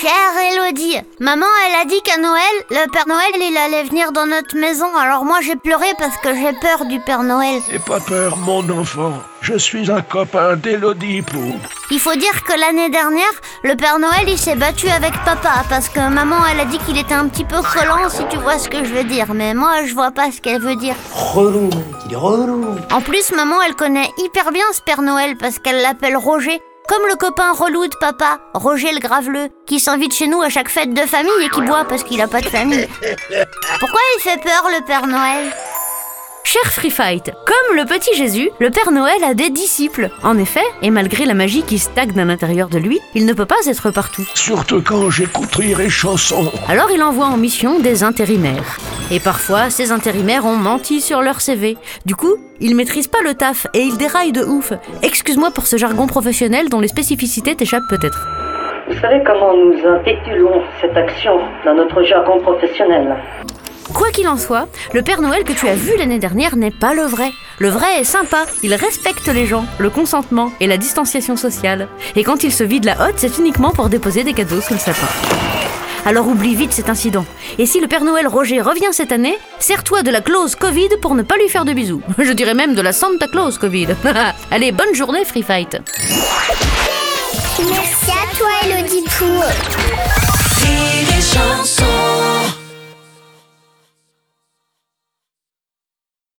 Chère Elodie, maman elle a dit qu'à Noël, le Père Noël il allait venir dans notre maison. Alors moi j'ai pleuré parce que j'ai peur du Père Noël. N'aie pas peur, mon enfant. Je suis un copain d'Élodie Pou. Il faut dire que l'année dernière, le Père Noël il s'est battu avec papa parce que maman elle a dit qu'il était un petit peu collant si tu vois ce que je veux dire. Mais moi je vois pas ce qu'elle veut dire. Relou, il est relou. En plus maman elle connaît hyper bien ce Père Noël parce qu'elle l'appelle Roger. Comme le copain relou de papa, Roger le Graveleux, qui s'invite chez nous à chaque fête de famille et qui boit parce qu'il a pas de famille. Pourquoi il fait peur le Père Noël? Cher Free Fight, comme le petit Jésus, le Père Noël a des disciples. En effet, et malgré la magie qui stagne à l'intérieur de lui, il ne peut pas être partout. Surtout quand j'écoute rire et chanson. Alors il envoie en mission des intérimaires. Et parfois, ces intérimaires ont menti sur leur CV. Du coup, ils maîtrisent pas le taf et ils déraillent de ouf. Excuse-moi pour ce jargon professionnel dont les spécificités t'échappent peut-être. Vous savez comment nous intitulons cette action dans notre jargon professionnel? Quoi qu'il en soit, le Père Noël que tu as vu l'année dernière n'est pas le vrai. Le vrai est sympa, il respecte les gens, le consentement et la distanciation sociale. Et quand il se vide la hotte, c'est uniquement pour déposer des cadeaux sous le sapin. Alors oublie vite cet incident. Et si le Père Noël Roger revient cette année, sers-toi de la clause Covid pour ne pas lui faire de bisous. Je dirais même de la Santa Claus Covid. Allez, bonne journée Free Fight. Merci à toi, Elodie.